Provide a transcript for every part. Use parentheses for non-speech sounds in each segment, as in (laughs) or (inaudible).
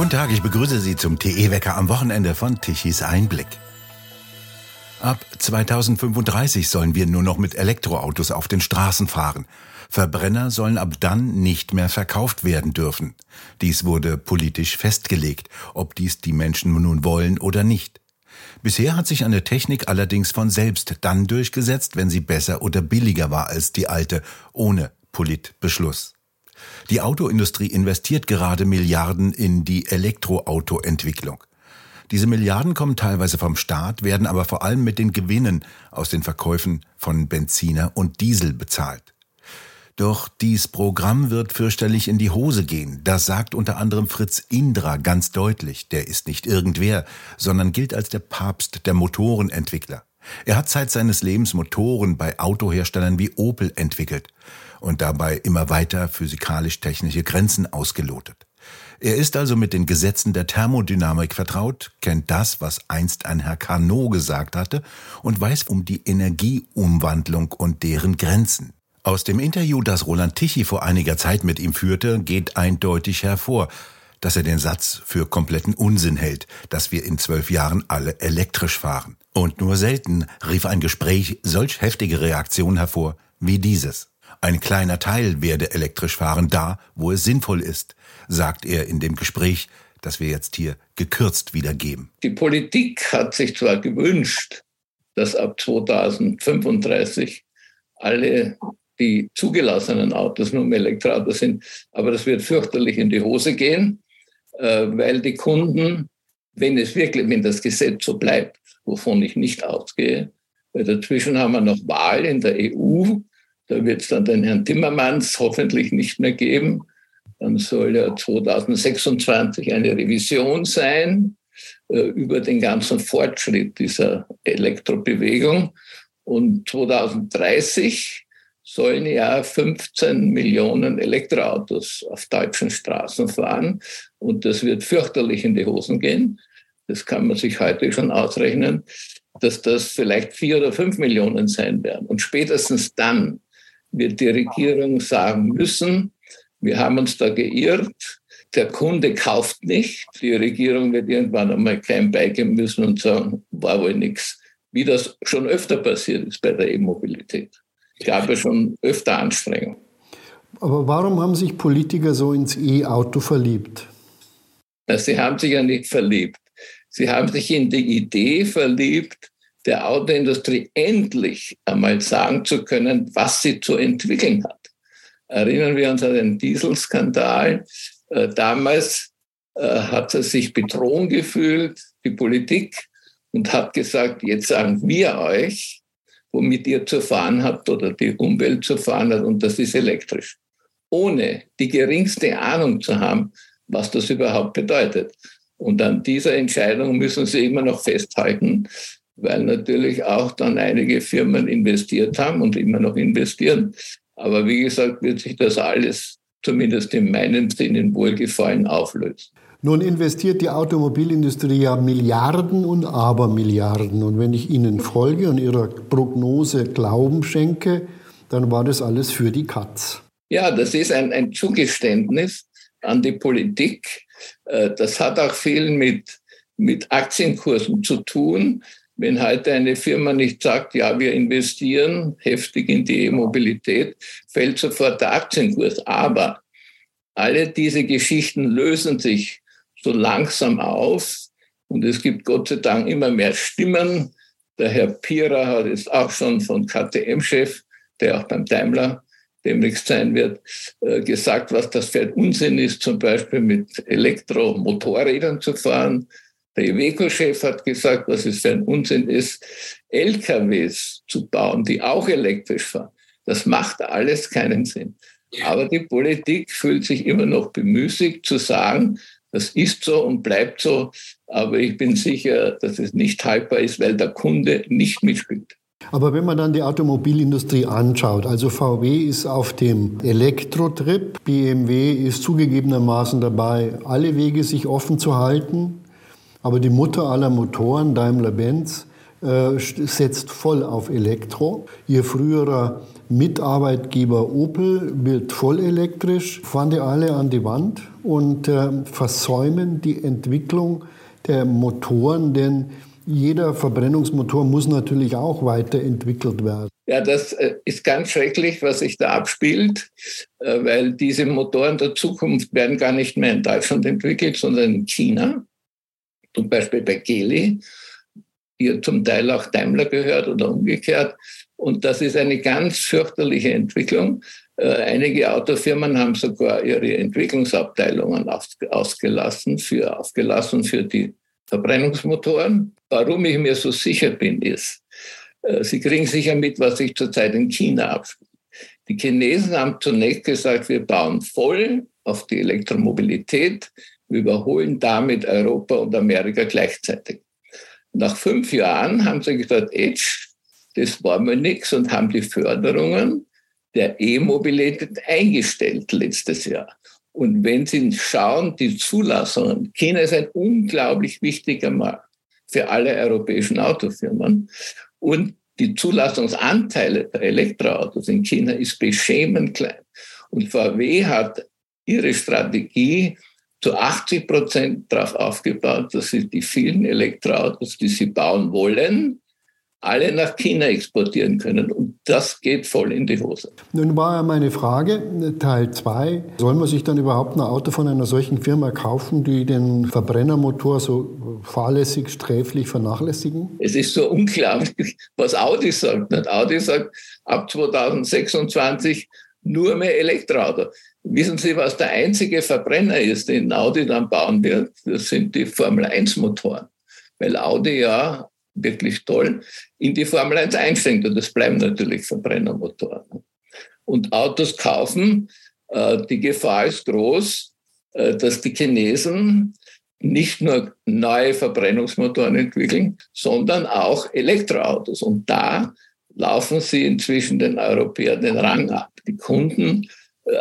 Guten Tag, ich begrüße Sie zum TE-Wecker am Wochenende von Tichys Einblick. Ab 2035 sollen wir nur noch mit Elektroautos auf den Straßen fahren. Verbrenner sollen ab dann nicht mehr verkauft werden dürfen. Dies wurde politisch festgelegt, ob dies die Menschen nun wollen oder nicht. Bisher hat sich eine Technik allerdings von selbst dann durchgesetzt, wenn sie besser oder billiger war als die alte, ohne Politbeschluss. Die Autoindustrie investiert gerade Milliarden in die Elektroautoentwicklung. Diese Milliarden kommen teilweise vom Staat, werden aber vor allem mit den Gewinnen aus den Verkäufen von Benziner und Diesel bezahlt. Doch dies Programm wird fürchterlich in die Hose gehen. Das sagt unter anderem Fritz Indra ganz deutlich. Der ist nicht irgendwer, sondern gilt als der Papst der Motorenentwickler. Er hat seit seines Lebens Motoren bei Autoherstellern wie Opel entwickelt und dabei immer weiter physikalisch-technische Grenzen ausgelotet. Er ist also mit den Gesetzen der Thermodynamik vertraut, kennt das, was einst ein Herr Carnot gesagt hatte und weiß um die Energieumwandlung und deren Grenzen. Aus dem Interview, das Roland Tichy vor einiger Zeit mit ihm führte, geht eindeutig hervor, dass er den Satz für kompletten Unsinn hält, dass wir in zwölf Jahren alle elektrisch fahren. Und nur selten rief ein Gespräch solch heftige Reaktionen hervor wie dieses. Ein kleiner Teil werde elektrisch fahren da, wo es sinnvoll ist, sagt er in dem Gespräch, das wir jetzt hier gekürzt wiedergeben. Die Politik hat sich zwar gewünscht, dass ab 2035 alle die zugelassenen Autos nur mehr Elektroautos sind, aber das wird fürchterlich in die Hose gehen, äh, weil die Kunden, wenn es wirklich, wenn das Gesetz so bleibt, wovon ich nicht ausgehe, weil dazwischen haben wir noch Wahl in der EU, da wird es dann den Herrn Timmermans hoffentlich nicht mehr geben. Dann soll ja 2026 eine Revision sein äh, über den ganzen Fortschritt dieser Elektrobewegung. Und 2030 sollen ja 15 Millionen Elektroautos auf deutschen Straßen fahren. Und das wird fürchterlich in die Hosen gehen. Das kann man sich heute schon ausrechnen, dass das vielleicht vier oder fünf Millionen sein werden. Und spätestens dann wird die Regierung sagen müssen, wir haben uns da geirrt, der Kunde kauft nicht. Die Regierung wird irgendwann einmal klein beigeben müssen und sagen, war wohl nichts. Wie das schon öfter passiert ist bei der E-Mobilität. Es gab ja schon öfter Anstrengungen. Aber warum haben sich Politiker so ins E-Auto verliebt? Sie haben sich ja nicht verliebt. Sie haben sich in die Idee verliebt, der Autoindustrie endlich einmal sagen zu können, was sie zu entwickeln hat. Erinnern wir uns an den Dieselskandal. Äh, damals äh, hat er sich betrogen gefühlt, die Politik, und hat gesagt, jetzt sagen wir euch, womit ihr zu fahren habt oder die Umwelt zu fahren hat, und das ist elektrisch. Ohne die geringste Ahnung zu haben, was das überhaupt bedeutet. Und an dieser Entscheidung müssen sie immer noch festhalten, weil natürlich auch dann einige Firmen investiert haben und immer noch investieren. Aber wie gesagt, wird sich das alles zumindest in meinem Sinn in Wohlgefallen auflösen. Nun investiert die Automobilindustrie ja Milliarden und Abermilliarden. Und wenn ich Ihnen folge und Ihrer Prognose Glauben schenke, dann war das alles für die Katz. Ja, das ist ein, ein Zugeständnis an die Politik. Äh, das hat auch viel mit, mit Aktienkursen zu tun. Wenn heute eine Firma nicht sagt, ja, wir investieren heftig in die E-Mobilität, fällt sofort der Aktienkurs. Aber alle diese Geschichten lösen sich so langsam auf und es gibt Gott sei Dank immer mehr Stimmen. Der Herr Pira hat jetzt auch schon von KTM-Chef, der auch beim Daimler demnächst sein wird, äh, gesagt, was das für ein Unsinn ist, zum Beispiel mit Elektromotorrädern zu fahren. Der Iveco-Chef hat gesagt, was es für ein Unsinn ist, LKWs zu bauen, die auch elektrisch fahren. Das macht alles keinen Sinn. Aber die Politik fühlt sich immer noch bemüßigt zu sagen, das ist so und bleibt so. Aber ich bin sicher, dass es nicht haltbar ist, weil der Kunde nicht mitspielt. Aber wenn man dann die Automobilindustrie anschaut, also VW ist auf dem Elektrotrip, BMW ist zugegebenermaßen dabei, alle Wege sich offen zu halten. Aber die Mutter aller Motoren, Daimler-Benz, äh, setzt voll auf Elektro. Ihr früherer Mitarbeitgeber Opel wird voll elektrisch. Fahren die alle an die Wand? und äh, versäumen die Entwicklung der Motoren, denn jeder Verbrennungsmotor muss natürlich auch weiterentwickelt werden. Ja, das äh, ist ganz schrecklich, was sich da abspielt, äh, weil diese Motoren der Zukunft werden gar nicht mehr in Deutschland entwickelt, sondern in China. Zum Beispiel bei Geely, die zum Teil auch Daimler gehört oder umgekehrt. Und das ist eine ganz fürchterliche Entwicklung. Äh, einige Autofirmen haben sogar ihre Entwicklungsabteilungen ausgelassen für, aufgelassen für die Verbrennungsmotoren. Warum ich mir so sicher bin, ist, äh, Sie kriegen sicher mit, was sich zurzeit in China abspielt. Die Chinesen haben zunächst gesagt, wir bauen voll auf die Elektromobilität, überholen damit Europa und Amerika gleichzeitig. Nach fünf Jahren haben sie gesagt, Edge, das war mir nichts und haben die Förderungen der E-Mobilität eingestellt letztes Jahr. Und wenn Sie schauen, die Zulassungen, China ist ein unglaublich wichtiger Markt für alle europäischen Autofirmen. Und die Zulassungsanteile der Elektroautos in China ist beschämend klein. Und VW hat ihre Strategie zu 80 Prozent darauf aufgebaut, dass sie die vielen Elektroautos, die sie bauen wollen, alle nach China exportieren können. Und das geht voll in die Hose. Nun war ja meine Frage, Teil 2, soll man sich dann überhaupt ein Auto von einer solchen Firma kaufen, die den Verbrennermotor so fahrlässig, sträflich vernachlässigen? Es ist so unglaublich, was Audi sagt. Audi sagt, ab 2026 nur mehr Elektroauto. Wissen Sie, was der einzige Verbrenner ist, den Audi dann bauen wird? Das sind die Formel-1-Motoren. Weil Audi ja wirklich toll, in die Formel 1 einsteigen. Und das bleiben natürlich Verbrennermotoren. Und Autos kaufen, äh, die Gefahr ist groß, äh, dass die Chinesen nicht nur neue Verbrennungsmotoren entwickeln, sondern auch Elektroautos. Und da laufen sie inzwischen den Europäern den Rang ab. Die Kunden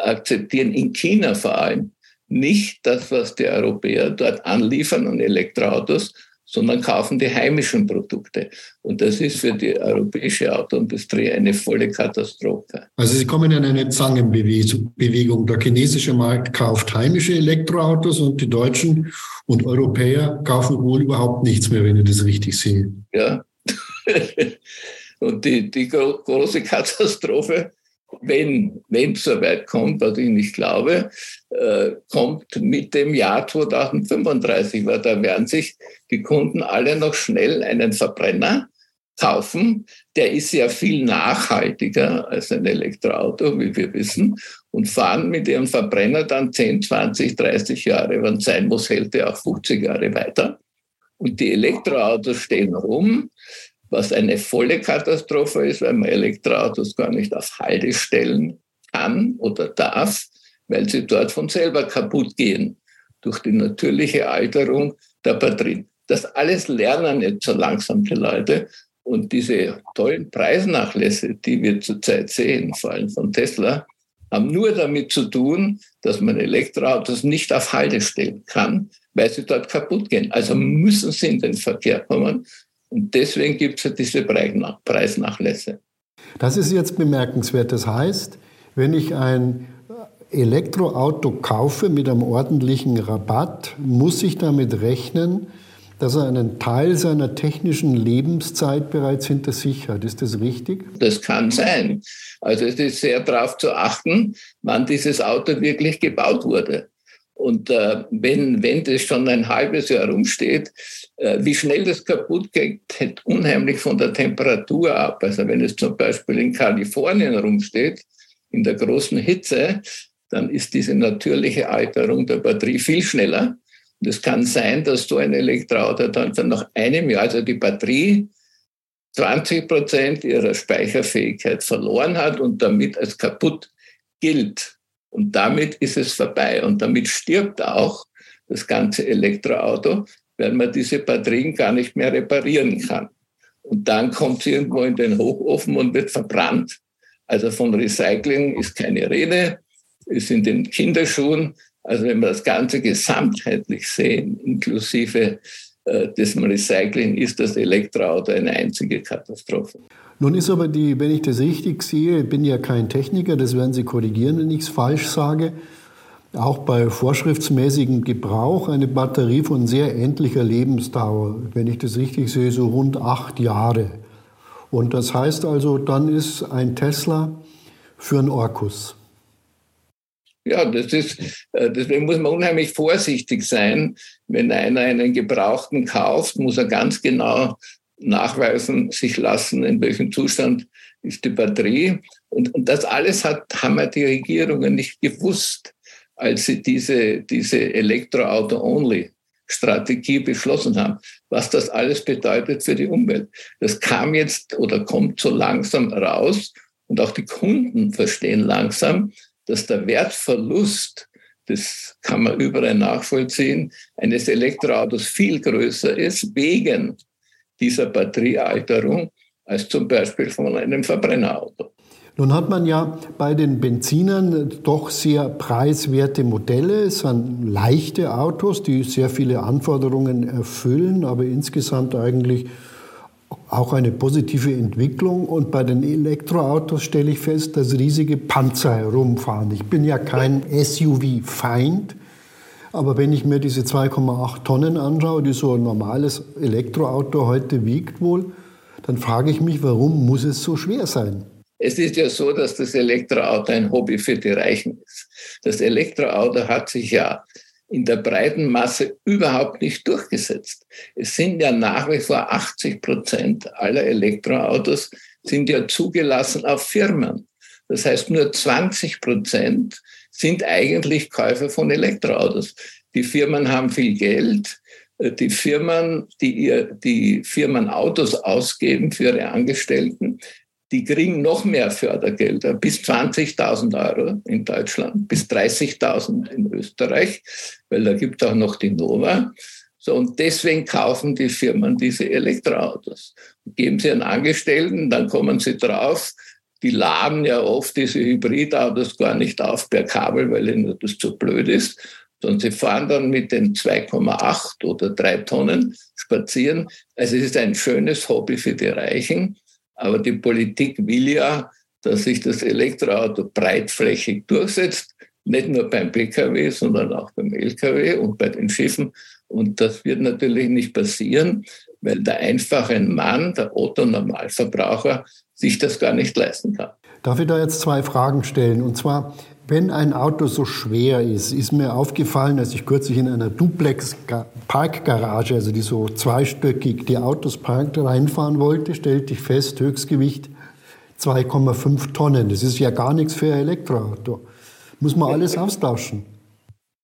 akzeptieren in China vor allem nicht das, was die Europäer dort anliefern an Elektroautos, sondern kaufen die heimischen Produkte. Und das ist für die europäische Autoindustrie eine volle Katastrophe. Also Sie kommen in eine Zangenbewegung. Der chinesische Markt kauft heimische Elektroautos und die Deutschen und Europäer kaufen wohl überhaupt nichts mehr, wenn ich das richtig sehe. Ja. (laughs) und die, die große Katastrophe wenn es soweit kommt, was ich nicht glaube, äh, kommt mit dem Jahr 2035, weil da werden sich die Kunden alle noch schnell einen Verbrenner kaufen. Der ist ja viel nachhaltiger als ein Elektroauto, wie wir wissen, und fahren mit ihrem Verbrenner dann 10, 20, 30 Jahre, wenn es sein muss, hält er auch 50 Jahre weiter. Und die Elektroautos stehen rum was eine volle Katastrophe ist, weil man Elektroautos gar nicht auf Halde stellen kann oder darf, weil sie dort von selber kaputt gehen durch die natürliche Alterung der Batterien. Das alles lernen jetzt so langsam die Leute. Und diese tollen Preisnachlässe, die wir zurzeit sehen, vor allem von Tesla, haben nur damit zu tun, dass man Elektroautos nicht auf Halde stellen kann, weil sie dort kaputt gehen. Also müssen sie in den Verkehr kommen. Und deswegen gibt es ja diese Preisnachlässe. Das ist jetzt bemerkenswert. Das heißt, wenn ich ein Elektroauto kaufe mit einem ordentlichen Rabatt, muss ich damit rechnen, dass er einen Teil seiner technischen Lebenszeit bereits hinter sich hat. Ist das richtig? Das kann sein. Also es ist sehr darauf zu achten, wann dieses Auto wirklich gebaut wurde. Und äh, wenn, wenn das schon ein halbes Jahr rumsteht, äh, wie schnell das kaputt geht, hängt unheimlich von der Temperatur ab. Also wenn es zum Beispiel in Kalifornien rumsteht, in der großen Hitze, dann ist diese natürliche Alterung der Batterie viel schneller. Und es kann sein, dass so ein Elektroauto dann nach einem Jahr, also die Batterie, 20 Prozent ihrer Speicherfähigkeit verloren hat und damit als kaputt gilt. Und damit ist es vorbei. Und damit stirbt auch das ganze Elektroauto, weil man diese Batterien gar nicht mehr reparieren kann. Und dann kommt es irgendwo in den Hochofen und wird verbrannt. Also von Recycling ist keine Rede, ist in den Kinderschuhen. Also wenn wir das Ganze gesamtheitlich sehen, inklusive äh, des Recycling, ist das Elektroauto eine einzige Katastrophe. Nun ist aber die, wenn ich das richtig sehe, ich bin ja kein Techniker, das werden Sie korrigieren, wenn ich es falsch sage, auch bei vorschriftsmäßigem Gebrauch eine Batterie von sehr endlicher Lebensdauer. Wenn ich das richtig sehe, so rund acht Jahre. Und das heißt also, dann ist ein Tesla für einen Orkus. Ja, das ist, äh, deswegen muss man unheimlich vorsichtig sein. Wenn einer einen Gebrauchten kauft, muss er ganz genau nachweisen, sich lassen, in welchem Zustand ist die Batterie. Und, und das alles hat, haben ja die Regierungen nicht gewusst, als sie diese, diese Elektroauto-Only-Strategie beschlossen haben, was das alles bedeutet für die Umwelt. Das kam jetzt oder kommt so langsam raus und auch die Kunden verstehen langsam, dass der Wertverlust, das kann man überall nachvollziehen, eines Elektroautos viel größer ist wegen dieser Batteriealterung als zum Beispiel von einem Verbrennerauto. Nun hat man ja bei den Benzinern doch sehr preiswerte Modelle. Es sind leichte Autos, die sehr viele Anforderungen erfüllen, aber insgesamt eigentlich auch eine positive Entwicklung. Und bei den Elektroautos stelle ich fest, dass riesige Panzer herumfahren. Ich bin ja kein SUV-Feind, aber wenn ich mir diese 2,8 Tonnen anschaue, die so ein normales Elektroauto heute wiegt wohl, dann frage ich mich, warum muss es so schwer sein? Es ist ja so, dass das Elektroauto ein Hobby für die Reichen ist. Das Elektroauto hat sich ja in der breiten Masse überhaupt nicht durchgesetzt. Es sind ja nach wie vor 80 Prozent aller Elektroautos sind ja zugelassen auf Firmen. Das heißt, nur 20 Prozent sind eigentlich Käufer von Elektroautos. Die Firmen haben viel Geld. Die Firmen, die, ihr, die Firmen Autos ausgeben für ihre Angestellten, die kriegen noch mehr Fördergelder, bis 20.000 Euro in Deutschland, bis 30.000 in Österreich, weil da gibt es auch noch die Nova. So, und deswegen kaufen die Firmen diese Elektroautos. Geben sie einen Angestellten, dann kommen sie drauf, die laden ja oft diese Hybridautos gar nicht auf per Kabel, weil ihnen das zu blöd ist, sondern sie fahren dann mit den 2,8 oder 3 Tonnen spazieren. Also es ist ein schönes Hobby für die Reichen. Aber die Politik will ja, dass sich das Elektroauto breitflächig durchsetzt, nicht nur beim Pkw, sondern auch beim Lkw und bei den Schiffen. Und das wird natürlich nicht passieren, weil der einfache Mann, der Otto-Normalverbraucher, sich das gar nicht leisten kann. Darf ich da jetzt zwei Fragen stellen? Und zwar, wenn ein Auto so schwer ist, ist mir aufgefallen, als ich kürzlich in einer Duplex-Parkgarage, also die so zweistöckig die Autos parkt, reinfahren wollte, stellte ich fest, Höchstgewicht 2,5 Tonnen. Das ist ja gar nichts für ein Elektroauto. Muss man alles austauschen.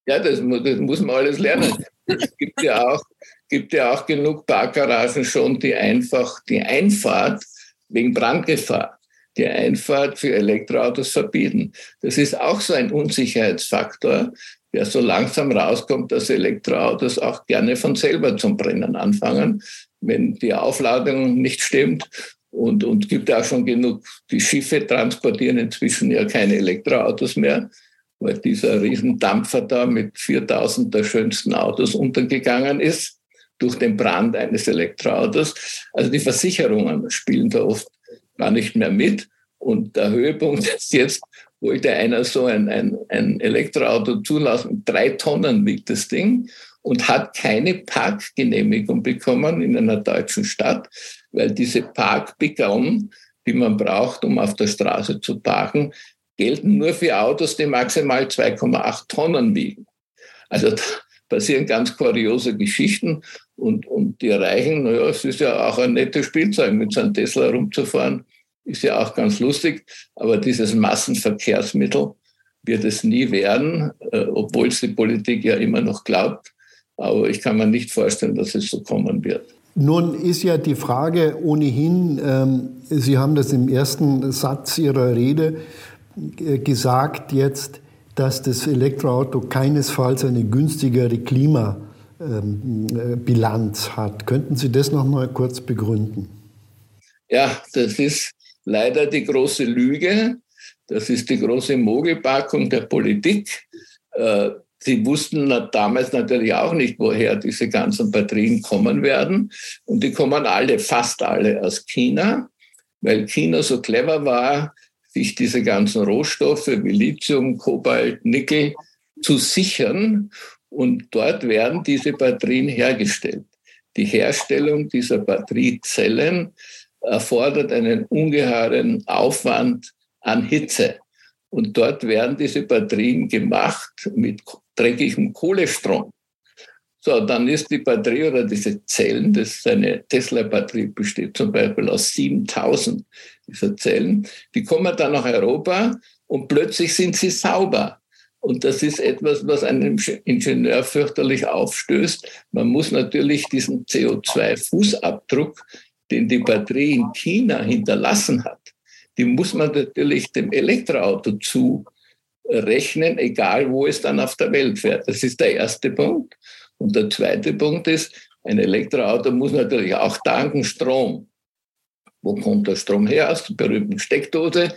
Ja, das, das muss man alles lernen. Es gibt ja auch, gibt ja auch genug Parkgaragen schon, die einfach die Einfahrt wegen Brandgefahr die Einfahrt für Elektroautos verbieten. Das ist auch so ein Unsicherheitsfaktor, der so langsam rauskommt, dass Elektroautos auch gerne von selber zum Brennen anfangen, wenn die Aufladung nicht stimmt. Und, und gibt auch schon genug, die Schiffe transportieren inzwischen ja keine Elektroautos mehr, weil dieser Riesendampfer da mit 4000 der schönsten Autos untergegangen ist durch den Brand eines Elektroautos. Also die Versicherungen spielen da oft gar nicht mehr mit. Und der Höhepunkt (laughs) ist jetzt, wollte einer so ein, ein, ein Elektroauto zulassen, drei Tonnen wiegt das Ding und hat keine Parkgenehmigung bekommen in einer deutschen Stadt, weil diese Parkbegauen, die man braucht, um auf der Straße zu parken, gelten nur für Autos, die maximal 2,8 Tonnen wiegen. Also da passieren ganz kuriose Geschichten und, und die Reichen, naja, es ist ja auch ein nettes Spielzeug, mit so einem Tesla rumzufahren ist ja auch ganz lustig, aber dieses Massenverkehrsmittel wird es nie werden, äh, obwohl es die Politik ja immer noch glaubt. Aber ich kann mir nicht vorstellen, dass es so kommen wird. Nun ist ja die Frage ohnehin, ähm, Sie haben das im ersten Satz Ihrer Rede äh, gesagt jetzt, dass das Elektroauto keinesfalls eine günstigere Klimabilanz ähm, hat. Könnten Sie das noch mal kurz begründen? Ja, das ist leider die große Lüge. Das ist die große Mogelpackung der Politik. Äh, sie wussten damals natürlich auch nicht, woher diese ganzen Batterien kommen werden. Und die kommen alle, fast alle aus China, weil China so clever war, sich diese ganzen Rohstoffe wie Lithium, Kobalt, Nickel zu sichern. Und dort werden diese Batterien hergestellt. Die Herstellung dieser Batteriezellen erfordert einen ungeheuren Aufwand an Hitze. Und dort werden diese Batterien gemacht mit dreckigem Kohlestrom. So, dann ist die Batterie oder diese Zellen, das ist eine Tesla-Batterie, besteht zum Beispiel aus 7000 dieser Zellen, die kommen dann nach Europa und plötzlich sind sie sauber. Und das ist etwas, was einem Ingenieur fürchterlich aufstößt. Man muss natürlich diesen CO2-Fußabdruck, den die Batterie in China hinterlassen hat, die muss man natürlich dem Elektroauto zurechnen, egal wo es dann auf der Welt fährt. Das ist der erste Punkt. Und der zweite Punkt ist, ein Elektroauto muss natürlich auch tanken Strom. Wo kommt der Strom her? Aus der berühmten Steckdose.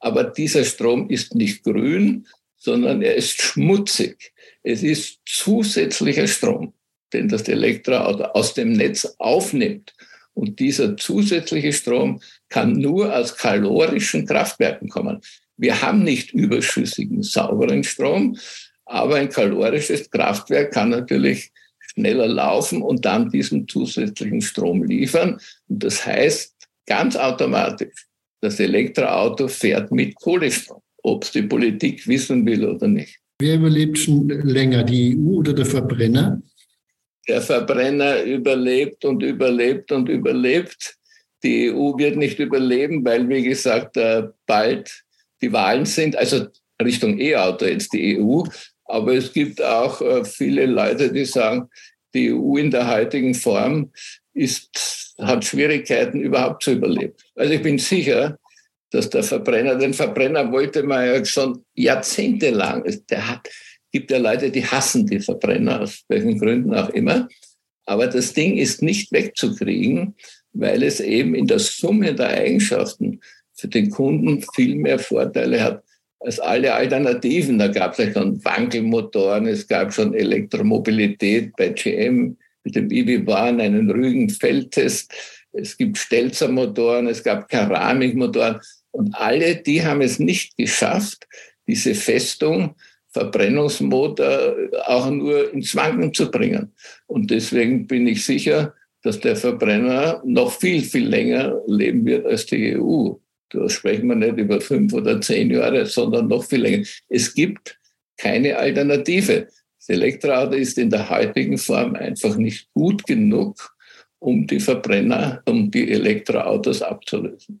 Aber dieser Strom ist nicht grün, sondern er ist schmutzig. Es ist zusätzlicher Strom, den das Elektroauto aus dem Netz aufnimmt. Und dieser zusätzliche Strom kann nur aus kalorischen Kraftwerken kommen. Wir haben nicht überschüssigen, sauberen Strom, aber ein kalorisches Kraftwerk kann natürlich schneller laufen und dann diesen zusätzlichen Strom liefern. Und das heißt ganz automatisch, das Elektroauto fährt mit Kohlestrom, ob es die Politik wissen will oder nicht. Wer überlebt schon länger, die EU oder der Verbrenner? Der Verbrenner überlebt und überlebt und überlebt. Die EU wird nicht überleben, weil, wie gesagt, äh, bald die Wahlen sind, also Richtung E-Auto jetzt die EU. Aber es gibt auch äh, viele Leute, die sagen, die EU in der heutigen Form ist, hat Schwierigkeiten überhaupt zu überleben. Also ich bin sicher, dass der Verbrenner, den Verbrenner wollte man ja schon jahrzehntelang, der hat, gibt ja Leute, die hassen die Verbrenner, aus welchen Gründen auch immer. Aber das Ding ist nicht wegzukriegen, weil es eben in der Summe der Eigenschaften für den Kunden viel mehr Vorteile hat als alle Alternativen. Da gab es ja schon Wankelmotoren, es gab schon Elektromobilität bei GM mit dem EV-Bahn, einen ruhigen Feldtest. Es gibt Stelzermotoren, es gab Keramikmotoren. Und alle, die haben es nicht geschafft, diese Festung Verbrennungsmotor auch nur ins Wanken zu bringen. Und deswegen bin ich sicher, dass der Verbrenner noch viel, viel länger leben wird als die EU. Da sprechen wir nicht über fünf oder zehn Jahre, sondern noch viel länger. Es gibt keine Alternative. Das Elektroauto ist in der heutigen Form einfach nicht gut genug, um die Verbrenner, um die Elektroautos abzulösen.